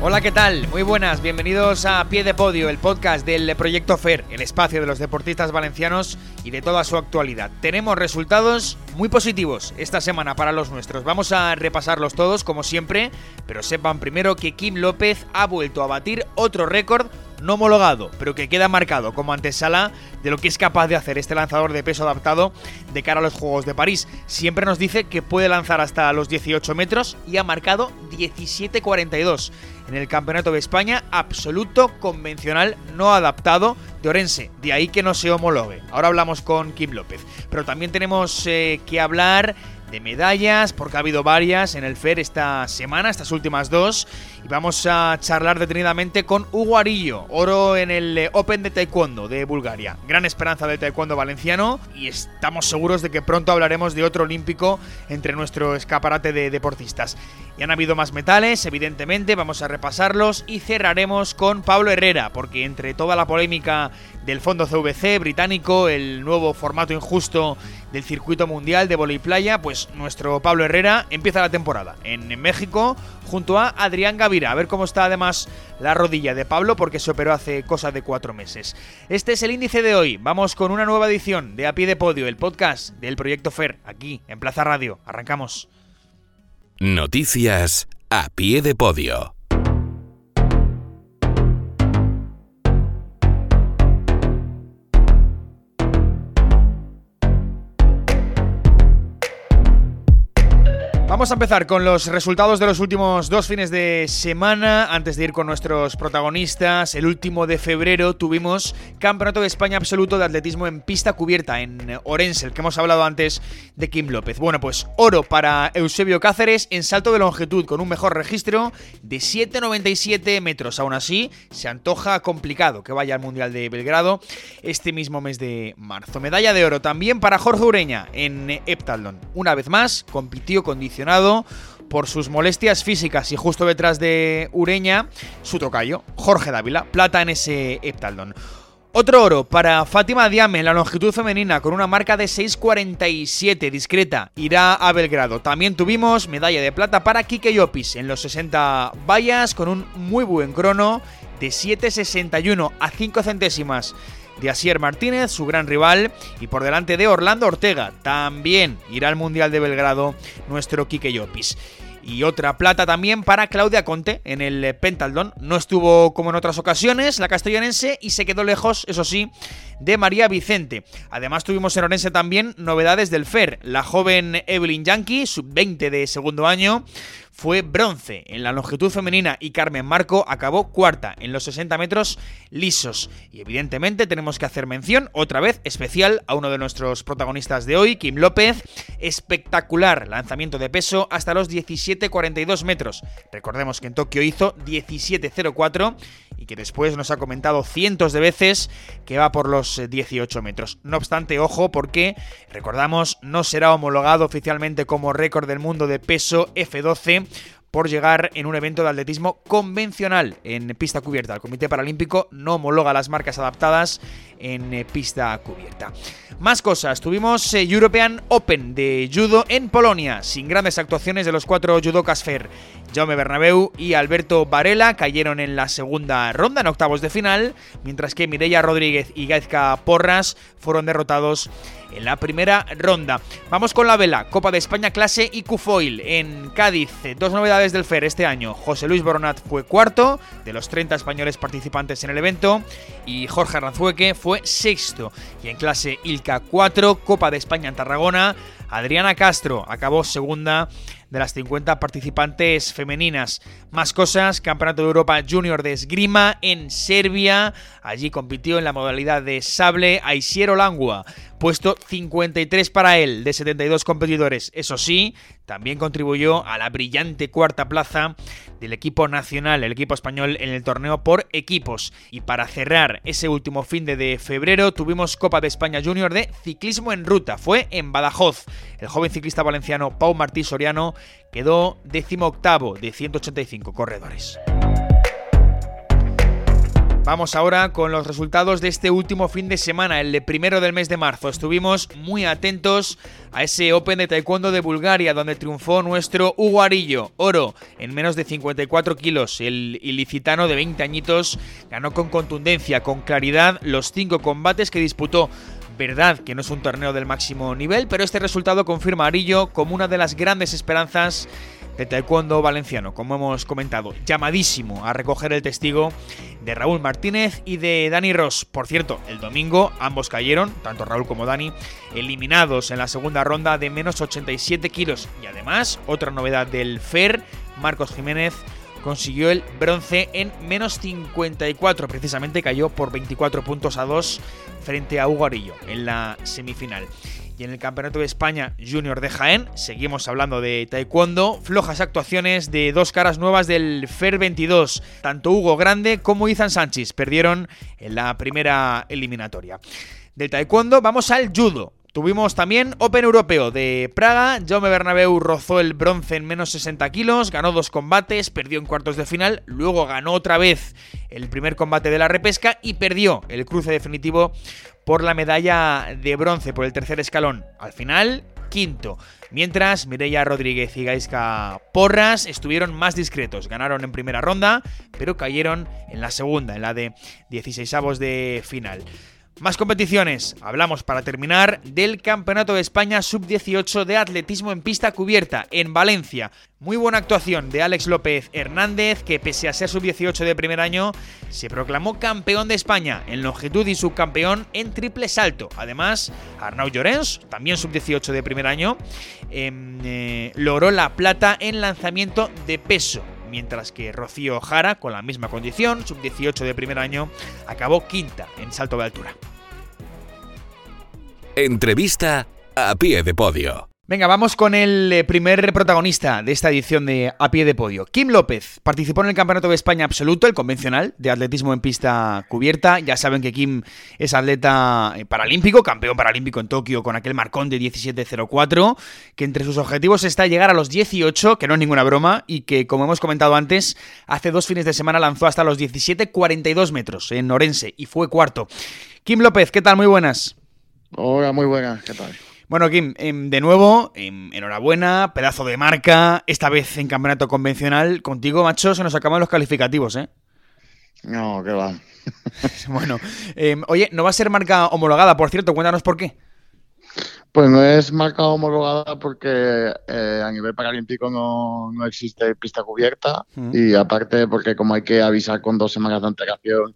Hola, ¿qué tal? Muy buenas, bienvenidos a Pie de Podio, el podcast del Proyecto FER, el espacio de los deportistas valencianos y de toda su actualidad. Tenemos resultados muy positivos esta semana para los nuestros. Vamos a repasarlos todos, como siempre, pero sepan primero que Kim López ha vuelto a batir otro récord no homologado, pero que queda marcado como antesala de lo que es capaz de hacer este lanzador de peso adaptado de cara a los Juegos de París. Siempre nos dice que puede lanzar hasta los 18 metros y ha marcado 17.42 en el Campeonato de España absoluto convencional no adaptado de Orense. De ahí que no se homologue. Ahora hablamos con Kim López. Pero también tenemos eh, que hablar de medallas, porque ha habido varias en el FER esta semana, estas últimas dos. Vamos a charlar detenidamente con Hugo Arillo, oro en el eh, Open de Taekwondo de Bulgaria. Gran esperanza del Taekwondo valenciano y estamos seguros de que pronto hablaremos de otro olímpico entre nuestro escaparate de deportistas. Y han habido más metales, evidentemente, vamos a repasarlos y cerraremos con Pablo Herrera, porque entre toda la polémica del fondo CVC británico, el nuevo formato injusto del circuito mundial de volei playa, pues nuestro Pablo Herrera empieza la temporada en México junto a Adrián A ver cómo está además la rodilla de Pablo porque se operó hace cosa de cuatro meses. Este es el índice de hoy. Vamos con una nueva edición de A Pie de Podio, el podcast del Proyecto FER, aquí en Plaza Radio. Arrancamos. Noticias a pie de podio. Vamos a empezar con los resultados de los últimos dos fines de semana. Antes de ir con nuestros protagonistas, el último de febrero tuvimos Campeonato de España Absoluto de Atletismo en pista cubierta en Orense, el que hemos hablado antes de Kim López. Bueno, pues oro para Eusebio Cáceres en salto de longitud con un mejor registro de 7,97 metros. Aún así, se antoja complicado que vaya al Mundial de Belgrado este mismo mes de marzo. Medalla de oro también para Jorge Ureña en Heptatlón. Una vez más, compitió por sus molestias físicas y justo detrás de Ureña, su tocayo, Jorge Dávila, plata en ese heptaldón. Otro oro para Fátima Diame en la longitud femenina con una marca de 6.47 discreta. Irá a Belgrado. También tuvimos medalla de plata para Kike Yopis en los 60 vallas con un muy buen crono de 7.61 a 5 centésimas de Asier Martínez, su gran rival, y por delante de Orlando Ortega. También irá al Mundial de Belgrado nuestro Quique Llopis. Y otra plata también para Claudia Conte en el Pentaldón. No estuvo como en otras ocasiones la castellonense y se quedó lejos, eso sí, de María Vicente. Además tuvimos en Orense también novedades del FER. La joven Evelyn Yankee, sub-20 de segundo año, fue bronce en la longitud femenina y Carmen Marco acabó cuarta en los 60 metros lisos. Y evidentemente tenemos que hacer mención otra vez especial a uno de nuestros protagonistas de hoy, Kim López. Espectacular lanzamiento de peso hasta los 17,42 metros. Recordemos que en Tokio hizo 17,04 y que después nos ha comentado cientos de veces que va por los 18 metros. No obstante, ojo, porque recordamos, no será homologado oficialmente como récord del mundo de peso F12 por llegar en un evento de atletismo convencional en pista cubierta. El Comité Paralímpico no homologa las marcas adaptadas en eh, pista cubierta. Más cosas, tuvimos eh, European Open de judo en Polonia, sin grandes actuaciones de los cuatro judokas FER. Jaume Bernabeu y Alberto Varela cayeron en la segunda ronda, en octavos de final, mientras que Mireia Rodríguez y Gaizka Porras fueron derrotados en la primera ronda. Vamos con la vela, Copa de España clase y Cufoil en Cádiz. Dos novedades del FER este año. José Luis Boronat fue cuarto de los 30 españoles participantes en el evento y Jorge Aranzueque fue sexto. Y en clase Ilka 4, Copa de España en Tarragona, Adriana Castro acabó segunda de las 50 participantes femeninas. Más cosas, Campeonato de Europa Junior de Esgrima en Serbia. Allí compitió en la modalidad de sable Aisiero Langua. Puesto 53 para él de 72 competidores. Eso sí, también contribuyó a la brillante cuarta plaza del equipo nacional, el equipo español en el torneo por equipos. Y para cerrar ese último fin de febrero tuvimos Copa de España Junior de ciclismo en ruta. Fue en Badajoz. El joven ciclista valenciano Pau Martí Soriano quedó décimo octavo de 185 corredores. Vamos ahora con los resultados de este último fin de semana, el primero del mes de marzo. Estuvimos muy atentos a ese Open de Taekwondo de Bulgaria, donde triunfó nuestro Hugo Arillo, oro, en menos de 54 kilos. El ilicitano de 20 añitos ganó con contundencia, con claridad, los cinco combates que disputó verdad que no es un torneo del máximo nivel, pero este resultado confirma a Arillo como una de las grandes esperanzas de taekwondo valenciano, como hemos comentado, llamadísimo a recoger el testigo de Raúl Martínez y de Dani Ross. Por cierto, el domingo ambos cayeron, tanto Raúl como Dani, eliminados en la segunda ronda de menos 87 kilos. Y además, otra novedad del FER, Marcos Jiménez consiguió el bronce en menos 54, precisamente cayó por 24 puntos a 2 frente a Hugo Arillo en la semifinal. Y en el Campeonato de España Junior de Jaén, seguimos hablando de taekwondo, flojas actuaciones de dos caras nuevas del FER 22. Tanto Hugo Grande como Izan Sánchez perdieron en la primera eliminatoria. Del taekwondo vamos al judo. Tuvimos también Open Europeo de Praga. Jaume Bernabeu rozó el bronce en menos 60 kilos, ganó dos combates, perdió en cuartos de final, luego ganó otra vez el primer combate de la repesca y perdió el cruce definitivo por la medalla de bronce por el tercer escalón. Al final, quinto. Mientras Mireia Rodríguez y Gaisca Porras estuvieron más discretos. Ganaron en primera ronda, pero cayeron en la segunda, en la de 16 avos de final. Más competiciones. Hablamos para terminar del Campeonato de España Sub-18 de atletismo en pista cubierta en Valencia. Muy buena actuación de Alex López Hernández, que pese a ser Sub-18 de primer año, se proclamó campeón de España en longitud y subcampeón en triple salto. Además, Arnau Llorens, también Sub-18 de primer año, em, eh, logró la plata en lanzamiento de peso mientras que Rocío Jara, con la misma condición, sub-18 de primer año, acabó quinta en salto de altura. Entrevista a pie de podio. Venga, vamos con el eh, primer protagonista de esta edición de A Pie de Podio. Kim López participó en el Campeonato de España Absoluto, el convencional de atletismo en pista cubierta. Ya saben que Kim es atleta eh, paralímpico, campeón paralímpico en Tokio con aquel marcón de 17.04, que entre sus objetivos está llegar a los 18, que no es ninguna broma, y que, como hemos comentado antes, hace dos fines de semana lanzó hasta los 17.42 metros en Orense y fue cuarto. Kim López, ¿qué tal? Muy buenas. Hola, muy buenas, ¿qué tal? Bueno, Kim, em, de nuevo, em, enhorabuena, pedazo de marca, esta vez en campeonato convencional. Contigo, macho, se nos acaban los calificativos, ¿eh? No, qué va. bueno, em, oye, ¿no va a ser marca homologada, por cierto? Cuéntanos por qué. Pues no es marca homologada porque eh, a nivel paralímpico no, no, existe pista cubierta mm. y aparte porque como hay que avisar con dos semanas de antelación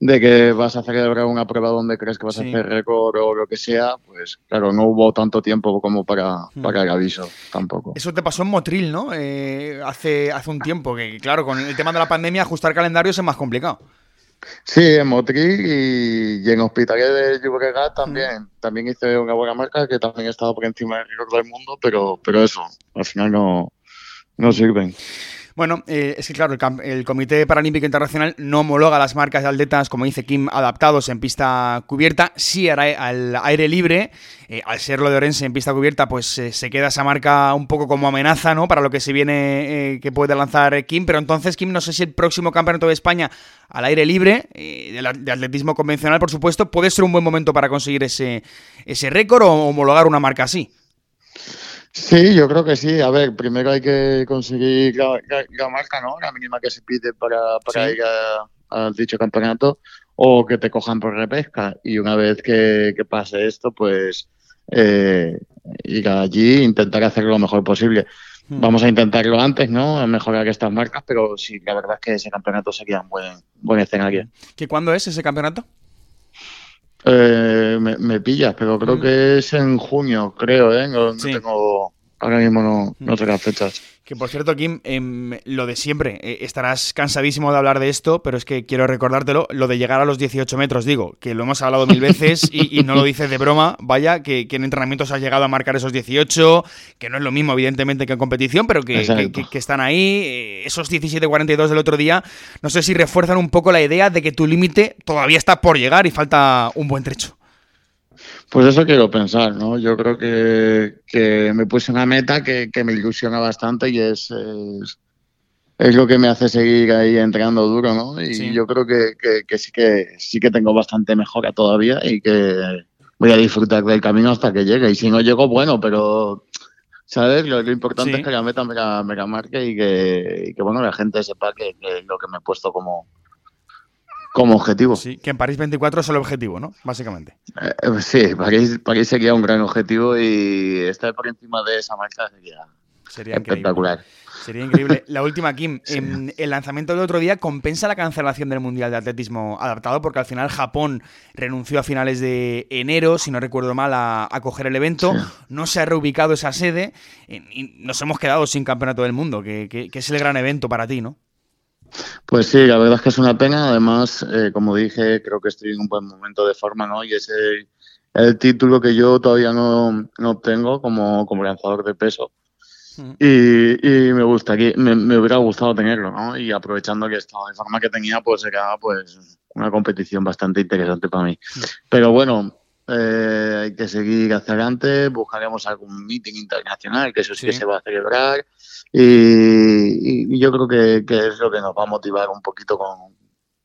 de que vas a celebrar una prueba donde crees que vas a hacer récord o lo que sea, pues claro, no hubo tanto tiempo como para, hmm. para el aviso tampoco. Eso te pasó en Motril, ¿no? Eh, hace, hace un tiempo, que claro, con el tema de la pandemia ajustar calendarios es más complicado. Sí, en Motril y, en Hospitalet de Llobregat también. Hmm. También hice una buena marca que también he estado por encima del récord del mundo, pero, pero eso, al final no, no sirven. Bueno, eh, es que claro, el, Comité Paralímpico Internacional no homologa las marcas de atletas, como dice Kim, adaptados en pista cubierta, sí al aire libre. Eh, al ser lo de Orense en pista cubierta, pues eh, se queda esa marca un poco como amenaza, ¿no? Para lo que se viene que puede lanzar Kim. Pero entonces, Kim, no sé si el próximo campeonato de España al aire libre, de, atletismo convencional, por supuesto, puede ser un buen momento para conseguir ese, ese récord o homologar una marca así. Sí, yo creo que sí. A ver, primero hay que conseguir la, marca, ¿no? La mínima que se pide para, ir al dicho campeonato o que te cojan por repesca. Y una vez que, pase esto, pues eh, ir allí e intentar hacer lo mejor posible. Hmm. Vamos a intentarlo antes, ¿no? Mejorar estas marcas, pero sí, la verdad es que ese campeonato sería un buen, buen escenario. ¿Qué cuándo es ese campeonato? Eh, me, pillas, pero creo mm. que es en junio, creo, ¿eh? No, tengo, ahora mismo no, no mm. las fechas. Que por cierto, Kim, em, lo de siempre, eh, estarás cansadísimo de hablar de esto, pero es que quiero recordártelo, lo de llegar a los 18 metros, digo, que lo hemos hablado mil veces y, no lo dices de broma, vaya, que, en entrenamientos has llegado a marcar esos 18, que no es lo mismo, evidentemente, que en competición, pero que, están ahí. Eh, esos 17-42 del otro día, no sé si refuerzan un poco la idea de que tu límite todavía está por llegar y falta un buen trecho. Pues eso quiero pensar, ¿no? Yo creo que, que me puse una meta que, que me ilusiona bastante y es, es, es, lo que me hace seguir ahí entrenando duro, ¿no? Y sí. yo creo que, que, sí que sí que tengo bastante mejora todavía y que voy a disfrutar del camino hasta que llegue. Y si no llego, bueno, pero ¿sabes? Lo, lo importante sí. es que la meta me la, me la marque y que, y que, bueno, la gente sepa que, que lo que me he puesto como, como objetivo. Sí, que en París 24 es el objetivo, ¿no? Básicamente. Eh, sí, París, París sería un gran objetivo y estar por encima de esa marca sería, sería espectacular. Increíble. Sería increíble. La última, Kim. Sí. En el lanzamiento del otro día compensa la cancelación del Mundial de Atletismo adaptado porque al final Japón renunció a finales de enero, si no recuerdo mal, a, a coger el evento. Sí. No se ha reubicado esa sede y nos hemos quedado sin campeonato del mundo, que, que, que es el gran evento para ti, ¿no? Pues sí, la verdad es que es una pena. Además, eh, como dije, creo que estoy en un buen momento de forma, ¿no? Y ese el título que yo todavía no, no obtengo como, como lanzador de peso. Y, y, me gustaría, me, me, hubiera gustado tenerlo, ¿no? Y aprovechando que estaba de forma que tenía, pues era pues una competición bastante interesante para mí. Pero bueno, eh, hay que seguir hacia adelante, buscaremos algún meeting internacional, que eso sí, sí. que se va a celebrar. Y, y yo creo que, que, es lo que nos va a motivar un poquito con,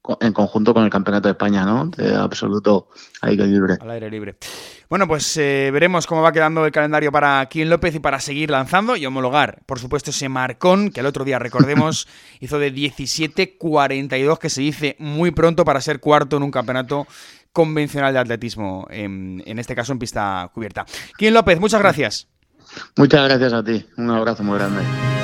con, en conjunto con el Campeonato de España, ¿no? De absoluto aire libre. Al aire libre. Bueno, pues eh, veremos cómo va quedando el calendario para Kim López y para seguir lanzando y homologar, por supuesto, ese marcón que el otro día, recordemos, hizo de 17.42, que se dice muy pronto para ser cuarto en un campeonato convencional de atletismo, en, en este caso en pista cubierta. Kim López, muchas gracias. Muchas gracias a ti. Un abrazo muy grande.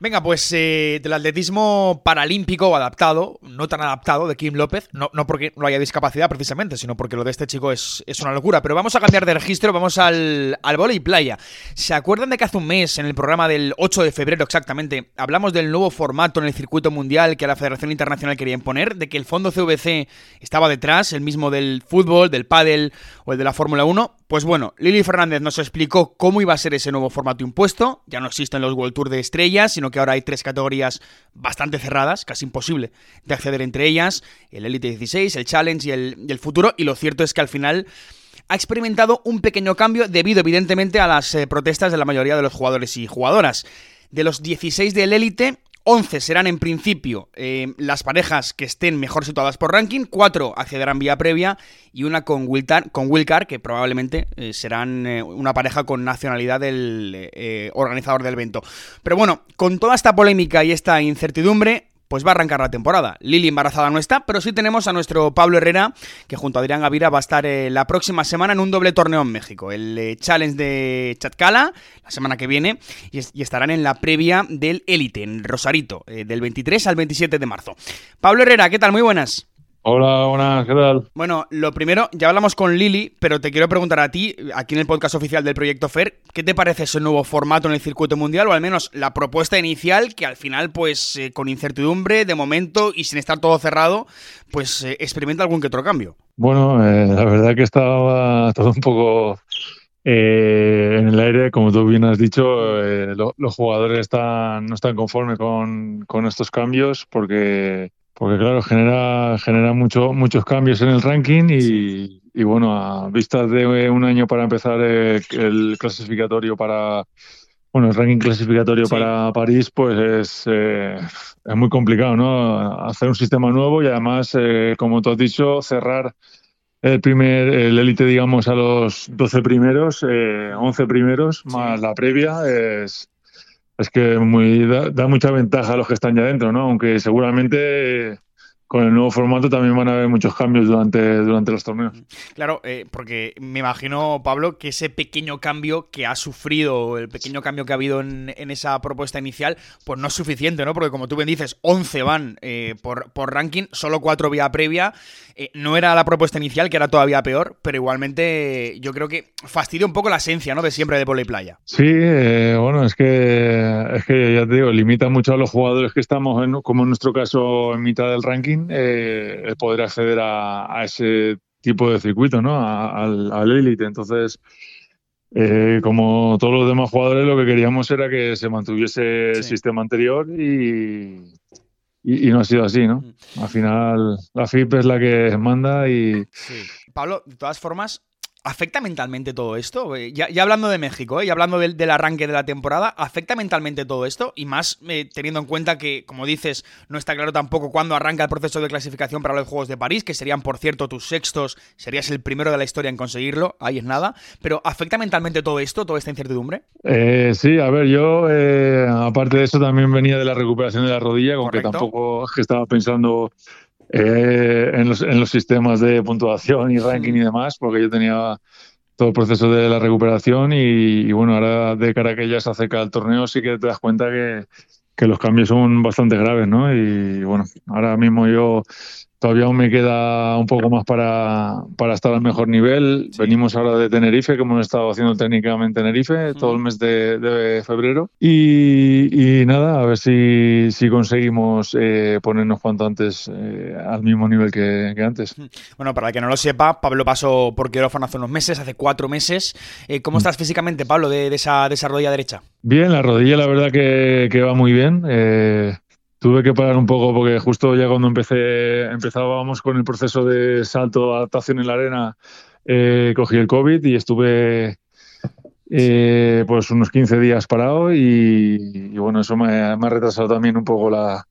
Venga, pues eh, del atletismo paralímpico adaptado, no tan adaptado, de Kim López, no, no, porque no haya discapacidad precisamente, sino porque lo de este chico es, es una locura. Pero vamos a cambiar de registro, vamos al, al volei playa. ¿Se acuerdan de que hace un mes, en el programa del 8 de febrero exactamente, hablamos del nuevo formato en el circuito mundial que la Federación Internacional quería imponer? De que el fondo CVC estaba detrás, el mismo del fútbol, del pádel o el de la Fórmula 1. Pues bueno, Lili Fernández nos explicó cómo iba a ser ese nuevo formato impuesto. Ya no existen los World Tour de estrellas, sino que ahora hay tres categorías bastante cerradas, casi imposible de acceder entre ellas, el Elite 16, el Challenge y el, y Futuro, y lo cierto es que al final ha experimentado un pequeño cambio debido evidentemente a las eh, protestas de la mayoría de los jugadores y jugadoras. De los 16 del Elite, 11 serán en principio eh, las parejas que estén mejor situadas por ranking, 4 accederán vía previa y una con Wilcar, con Wilcar que probablemente eh, serán eh, una pareja con nacionalidad del organizador del evento. Pero bueno, con toda esta polémica y esta incertidumbre, pues va a arrancar la temporada. Lili embarazada no está, pero sí tenemos a nuestro Pablo Herrera, que junto a Adrián Gavira va a estar eh, la próxima semana en un doble torneo en México, el eh, Challenge de Chatcala, la semana que viene, y, y estarán en la previa del Elite, en Rosarito, eh, del 23 al 27 de marzo. Pablo Herrera, ¿qué tal? Muy buenas. Hola, buenas, ¿qué tal? Bueno, lo primero, ya hablamos con Lili, pero te quiero preguntar a ti, aquí en el podcast oficial del Proyecto FER, ¿qué te parece ese nuevo formato en el circuito mundial, o al menos la propuesta inicial, que al final, pues, eh, con incertidumbre, de momento, y sin estar todo cerrado, pues, eh, experimenta algún que otro cambio? Bueno, eh, la verdad que estaba todo un poco eh, en el aire, como tú bien has dicho, eh, lo, los jugadores están, no están conformes con, con estos cambios porque porque claro, genera, genera mucho, muchos cambios en el ranking y, sí. y, bueno, a vistas de un año para empezar eh, el clasificatorio para, bueno, el ranking clasificatorio sí. para París, pues es, eh, es muy complicado, ¿no? Hacer un sistema nuevo y además, eh, como tú has dicho, cerrar el primer, el élite, digamos, a los 12 primeros, eh, 11 primeros, más la previa, es es que muy, da, da, mucha ventaja a los que están ya dentro, ¿no? Aunque seguramente con el nuevo formato también van a haber muchos cambios durante, durante los torneos. Claro, eh, porque me imagino, Pablo, que ese pequeño cambio que ha sufrido, el pequeño cambio que ha habido en, en esa propuesta inicial, pues no es suficiente, ¿no? Porque como tú bien dices, 11 van eh, por, por, ranking, solo 4 vía previa. Eh, no era la propuesta inicial, que era todavía peor, pero igualmente yo creo que fastidia un poco la esencia, ¿no? De siempre de y playa. Sí, eh, bueno, es que, es que ya te digo, limita mucho a los jugadores que estamos, en, como en nuestro caso, en mitad del ranking eh, el poder acceder a, a, ese tipo de circuito, ¿no? A, al, al élite. Entonces, eh, como todos los demás jugadores, lo que queríamos era que se mantuviese sí. el sistema anterior y, y, no ha sido así, ¿no? Mm. Al final la FIP es la que manda y... Sí. Pablo, de todas formas, ¿Afecta mentalmente todo esto? Eh, ya, hablando de México, ¿eh? ya hablando del, arranque de la temporada, ¿afecta mentalmente todo esto? Y más eh, teniendo en cuenta que, como dices, no está claro tampoco cuándo arranca el proceso de clasificación para los Juegos de París, que serían, por cierto, tus sextos, serías el primero de la historia en conseguirlo, ahí es nada. Pero ¿afecta mentalmente todo esto, toda esta incertidumbre? sí, a ver, yo, aparte de eso, también venía de la recuperación de la rodilla, con que tampoco estaba pensando eh, en, los, en, los, sistemas de puntuación y ranking y demás, porque yo tenía todo el proceso de la recuperación y, bueno, ahora de cara a que ya se acerca el torneo sí que te das cuenta que, que los cambios son bastante graves, ¿no? Y bueno, ahora mismo yo Todavía aún me queda un poco más para, para estar al mejor nivel. Venimos ahora de Tenerife, que hemos estado haciendo técnicamente en Tenerife todo el mes de, febrero. Y, nada, a ver si, si conseguimos eh, ponernos cuanto antes eh, al mismo nivel que, antes. Bueno, para el que no lo sepa, Pablo pasó por quirófano hace unos meses, hace cuatro meses. Eh, ¿Cómo mm. estás físicamente, Pablo, de, esa, de esa rodilla derecha? Bien, la rodilla la verdad que, que va muy bien. Tuve que parar un poco porque justo ya cuando empecé, empezábamos con el proceso de salto, adaptación en la arena, eh, cogí el COVID y estuve eh, pues unos 15 días parado y, bueno, eso me, ha retrasado también un poco la,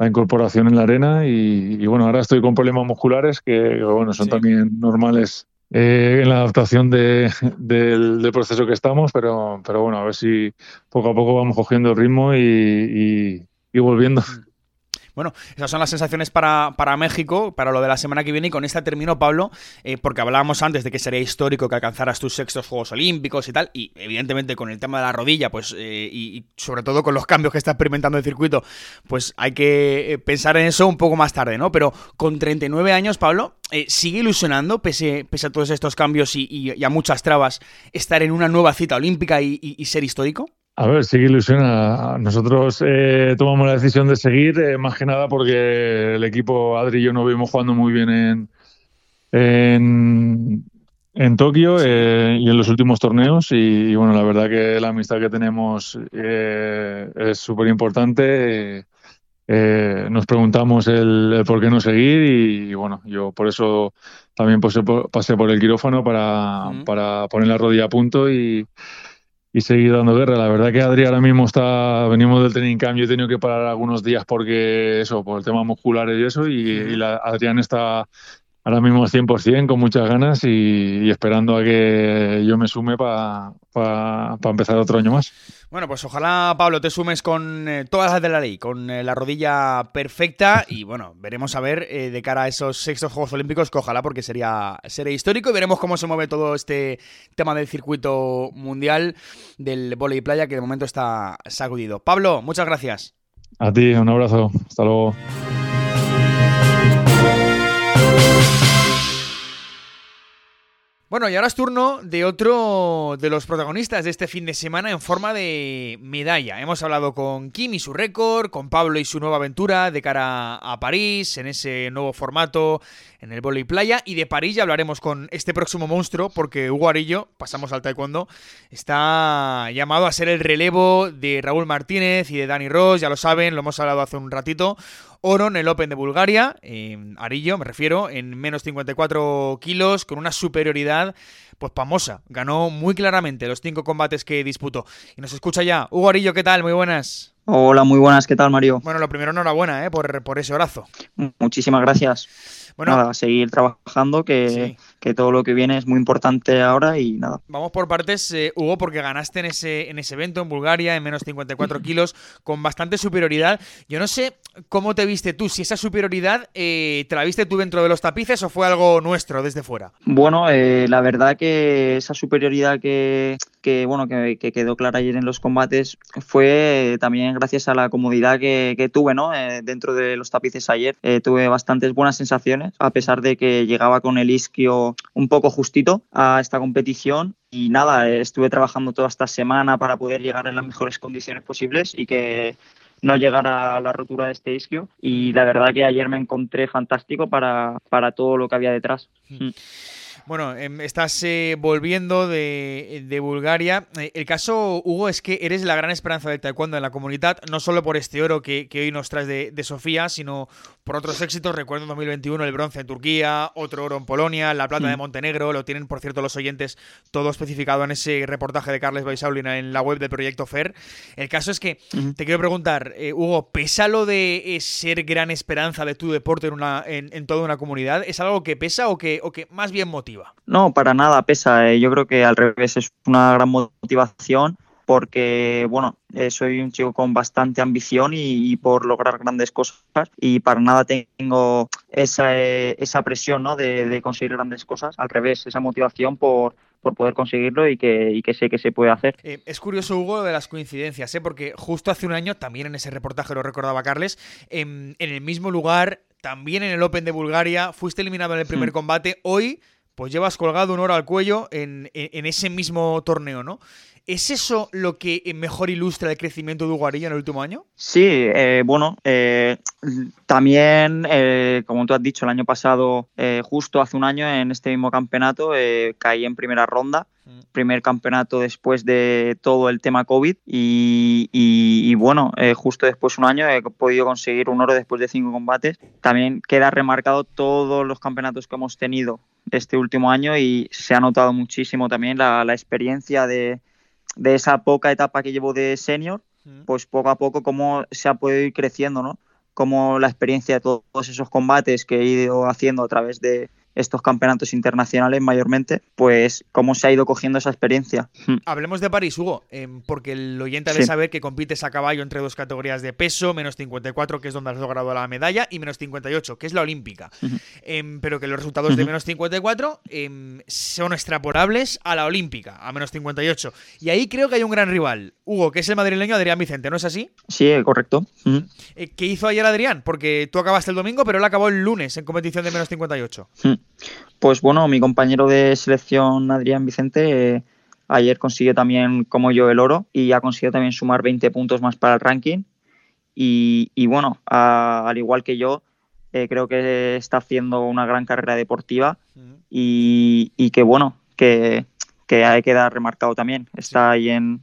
incorporación en la arena y, bueno, ahora estoy con problemas musculares que, bueno, son también normales eh, en la adaptación del, proceso que estamos, pero, pero bueno, a ver si poco a poco vamos cogiendo el ritmo y, y volviendo. Bueno, esas son las sensaciones para, para, México, para lo de la semana que viene. Y con esta termino, Pablo, eh, porque hablábamos antes de que sería histórico que alcanzaras tus sextos Juegos Olímpicos y tal. Y evidentemente con el tema de la rodilla, pues, eh, y, sobre todo con los cambios que está experimentando el circuito, pues hay que eh, pensar en eso un poco más tarde, ¿no? Pero con 39 años, Pablo, ¿sigue ilusionando, pese, pese a todos estos cambios y, a muchas trabas, estar en una nueva cita olímpica y ser histórico? A ver, sí que ilusiona. Nosotros eh, tomamos la decisión de seguir, eh, más que nada porque el equipo Adri y yo nos vimos jugando muy bien en, en, en Tokio eh, y en los últimos torneos. Y, bueno, la verdad que la amistad que tenemos es súper importante. nos preguntamos el, por qué no seguir y, bueno, yo por eso también pasé por, pasé por el quirófano para, para poner la rodilla a punto y y seguir dando guerra. La verdad que Adri ahora mismo está, venimos del training camp, yo he tenido que parar algunos días porque eso, por el tema muscular y eso, y, la, Adrián está ahora mismo al 100%, con muchas ganas y, esperando a que yo me sume para empezar otro año más. Bueno, pues ojalá, Pablo, te sumes con eh, todas las de la ley, con eh, la rodilla perfecta y bueno, veremos a ver eh, de cara a esos sextos Juegos Olímpicos, que ojalá porque sería, sería histórico y veremos cómo se mueve todo este tema del circuito mundial del volei playa que de momento está sacudido. Pablo, muchas gracias. A ti, un abrazo. Hasta luego. Bueno, y ahora es turno de otro de los protagonistas de este fin de semana en forma de medalla. Hemos hablado con Kim y su récord, con Pablo y su nueva aventura de cara a París, en ese nuevo formato, en el volei playa. Y de París ya hablaremos con este próximo monstruo, porque Hugo Arillo, pasamos al taekwondo, está llamado a ser el relevo de Raúl Martínez y de Dani Ross, ya lo saben, lo hemos hablado hace un ratito oro en el Open de Bulgaria, en Arillo me refiero, en menos 54 kilos, con una superioridad pues famosa. Ganó muy claramente los cinco combates que disputó. Y nos escucha ya. Hugo Arillo, ¿qué tal? Muy buenas. Hola, muy buenas, ¿qué tal, Mario? Bueno, lo primero, enhorabuena ¿eh? por, por ese brazo. Muchísimas gracias. Bueno, nada, seguir trabajando, que, que, todo lo que viene es muy importante ahora y nada. Vamos por partes, eh, Hugo, porque ganaste en ese, en ese evento en Bulgaria en menos 54 kilos con bastante superioridad. Yo no sé cómo te viste tú, si esa superioridad eh, te la viste tú dentro de los tapices o fue algo nuestro desde fuera. Bueno, eh, la verdad que esa superioridad que, que bueno que, quedó clara ayer en los combates fue también gracias a la comodidad que, que tuve ¿no? dentro de los tapices ayer. tuve bastantes buenas sensaciones a pesar de que llegaba con el isquio un poco justito a esta competición. Y nada, estuve trabajando toda esta semana para poder llegar en las mejores condiciones posibles y que no llegara a la rotura de este isquio. Y la verdad que ayer me encontré fantástico para, para todo lo que había detrás. Hmm. Bueno, em, estás eh, volviendo de, Bulgaria. Eh, el caso, Hugo, es que eres la gran esperanza del taekwondo en la comunidad, no solo por este oro que, hoy nos traes de, Sofía, sino por otros éxitos. Recuerdo en 2021 el bronce en Turquía, otro oro en Polonia, la plata de mm. Montenegro. Lo tienen, por cierto, los oyentes todo especificado en ese reportaje de Carles Baisaulina en la web del Proyecto FER. El caso es que te quiero preguntar, eh, Hugo, ¿pesa lo de ser gran esperanza de tu deporte en, una, en, toda una comunidad? ¿Es algo que pesa o que, o que más bien motiva? No, para nada pesa. Eh. Yo creo que al revés es una gran motivación porque, bueno, eh, soy un chico con bastante ambición y, por lograr grandes cosas y para nada tengo esa, eh, esa presión ¿no? de, conseguir grandes cosas. Al revés, esa motivación por, por poder conseguirlo y que, que, sé que se puede hacer. es curioso, Hugo, de las coincidencias, ¿eh? porque justo hace un año, también en ese reportaje lo recordaba Carles, en, el mismo lugar, también en el Open de Bulgaria, fuiste eliminado en el primer hmm. combate. Hoy pues llevas colgado un oro al cuello en, ese mismo torneo, ¿no? ¿Es eso lo que mejor ilustra el crecimiento de Hugo en el último año? Sí, eh, bueno, eh, también, eh, como tú has dicho, el año pasado, justo hace un año, en este mismo campeonato, caí en primera ronda. Primer campeonato después de todo el tema COVID y, y bueno, justo después de un año he podido conseguir un oro después de cinco combates. También queda remarcado todos los campeonatos que hemos tenido este último año y se ha notado muchísimo también la, experiencia de, esa poca etapa que llevo de senior, pues poco a poco cómo se ha podido ir creciendo, ¿no? Como la experiencia de todos esos combates que he ido haciendo a través de, estos campeonatos internacionales mayormente, pues cómo se ha ido cogiendo esa experiencia. Hmm. Hablemos de París, Hugo, em, porque el oyente debe saber que compites a caballo entre dos categorías de peso, menos 54, que es donde has logrado la medalla, y menos 58, que es la olímpica. Em, pero que los resultados de menos 54 em, son extrapolables a la olímpica, a menos 58. Y ahí creo que hay un gran rival, Hugo, que es el madrileño Adrián Vicente, ¿no es así? Sí, correcto. Eh, ¿Qué hizo ayer Adrián? Porque tú acabaste el domingo, pero él acabó el lunes en competición de menos 58. Pues bueno, mi compañero de selección, Adrián Vicente, eh, ayer consiguió también, como yo, el oro y ha conseguido también sumar 20 puntos más para el ranking. Y, bueno, al igual que yo, eh, creo que está haciendo una gran carrera deportiva y, que bueno, que, hay que dar remarcado también. Está ahí en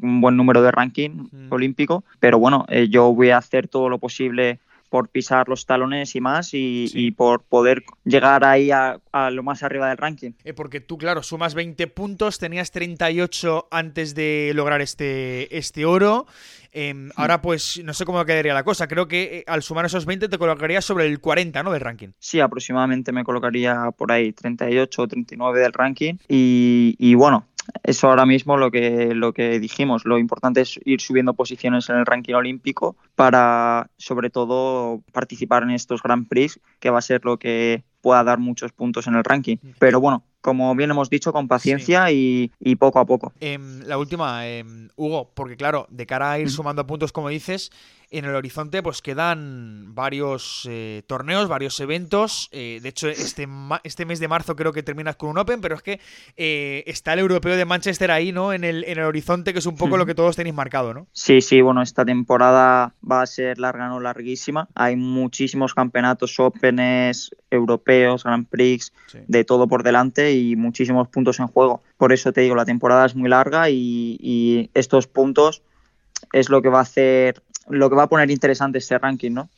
un buen número de ranking olímpico, pero bueno, eh, yo voy a hacer todo lo posible por pisar los talones y más y, por poder llegar ahí a, lo más arriba del ranking. Eh, porque tú, claro, sumas 20 puntos, tenías 38 antes de lograr este, este oro. Em, ahora, pues, no sé cómo quedaría la cosa. Creo que eh, al sumar esos 20 te colocarías sobre el 40, ¿no? Del ranking. Sí, aproximadamente me colocaría por ahí 38 o 39 del ranking. Y, y bueno, eso ahora mismo lo que, lo que dijimos. Lo importante es ir subiendo posiciones en el ranking olímpico para, sobre todo, participar en estos Grand Prix, que va a ser lo que pueda dar muchos puntos en el ranking. Pero bueno, como bien hemos dicho, con paciencia y, poco a poco. Em, la última, em, Hugo, porque claro, de cara a ir sumando puntos, como dices, en el horizonte pues quedan varios eh, torneos, varios eventos. Eh, de hecho, este, este mes de marzo creo que terminas con un Open, pero es que eh, está el europeo de Manchester ahí, ¿no? En el, en el horizonte, que es un poco lo que todos tenéis marcado, ¿no? Sí, sí, bueno, esta temporada va a ser larga, no larguísima. Hay muchísimos campeonatos Opens, europeos, Grand Prix, de todo por delante y muchísimos puntos en juego. Por eso te digo, la temporada es muy larga y, y estos puntos es lo que va a hacer lo que va a poner interesante este ranking, ¿no?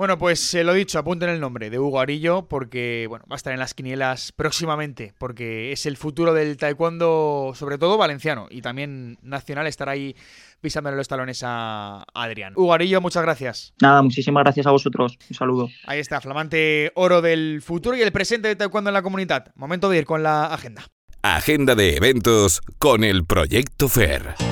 Bueno, pues se lo he dicho, apunten el nombre de Hugo Arillo porque bueno, va a estar en las quinielas próximamente, porque es el futuro del taekwondo, sobre todo valenciano y también nacional, estará ahí pisándole los talones a Adrián. Hugo Arillo, muchas gracias. Nada, muchísimas gracias a vosotros. Un saludo. Ahí está, flamante oro del futuro y el presente de taekwondo en la comunidad. Momento de ir con la agenda. Agenda de eventos con el Proyecto FAIR.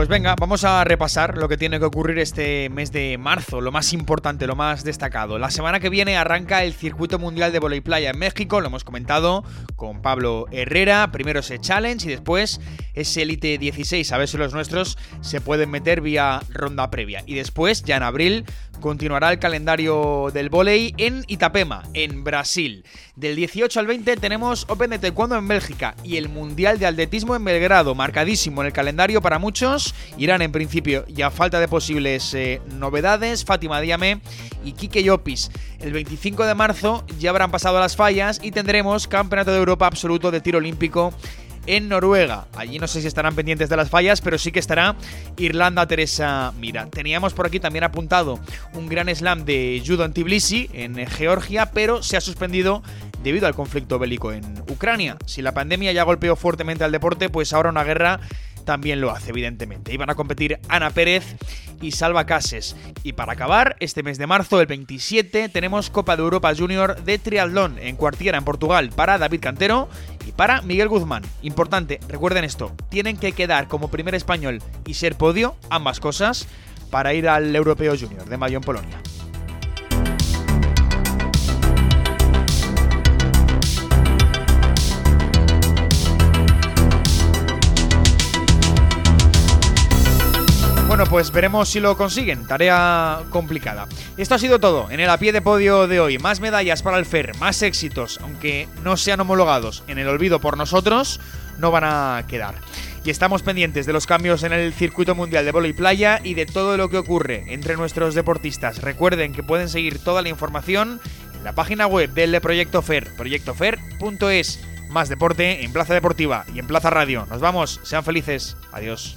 Pues venga, vamos a repasar lo que tiene que ocurrir este mes de marzo, lo más importante, lo más destacado. La semana que viene arranca el Circuito Mundial de Voley Playa en México, lo hemos comentado con Pablo Herrera. Primero ese Challenge y después ese Elite 16. A ver si los nuestros se pueden meter vía ronda previa. Y después, ya en abril, continuará el calendario del volei en Itapema, en Brasil. Del 18 al 20 tenemos Open de Taekwondo en Bélgica y el Mundial de Atletismo en Belgrado, marcadísimo en el calendario para muchos. Irán en principio y a falta de posibles eh, novedades, Fátima Diame y Kike Llopis. El 25 de marzo ya habrán pasado las fallas y tendremos Campeonato de Europa Absoluto de Tiro Olímpico en Noruega. Allí no sé si estarán pendientes de las fallas, pero sí que estará Irlanda Teresa Mira. Teníamos por aquí también apuntado un gran slam de judo en Tbilisi, en Georgia, pero se ha suspendido debido al conflicto bélico en Ucrania. Si la pandemia ya golpeó fuertemente al deporte, pues ahora una guerra también lo hace, evidentemente. Iban a competir Ana Pérez y Salva Cases. Y para acabar, este mes de marzo, el 27, tenemos Copa de Europa Junior de triatlón en Cuartiera, en Portugal, para David Cantero y para Miguel Guzmán. Importante, recuerden esto, tienen que quedar como primer español y ser podio, ambas cosas, para ir al Europeo Junior de mayo en Polonia. Pues veremos si lo consiguen. Tarea complicada. Esto ha sido todo en el a pie de podio de hoy. Más medallas para el FER, más éxitos, aunque no sean homologados en el olvido por nosotros, no van a quedar. Y estamos pendientes de los cambios en el circuito mundial de y playa y de todo lo que ocurre entre nuestros deportistas. Recuerden que pueden seguir toda la información en la página web del Proyecto FER, proyectofer.es. Más deporte en Plaza Deportiva y en Plaza Radio. Nos vamos, sean felices. Adiós.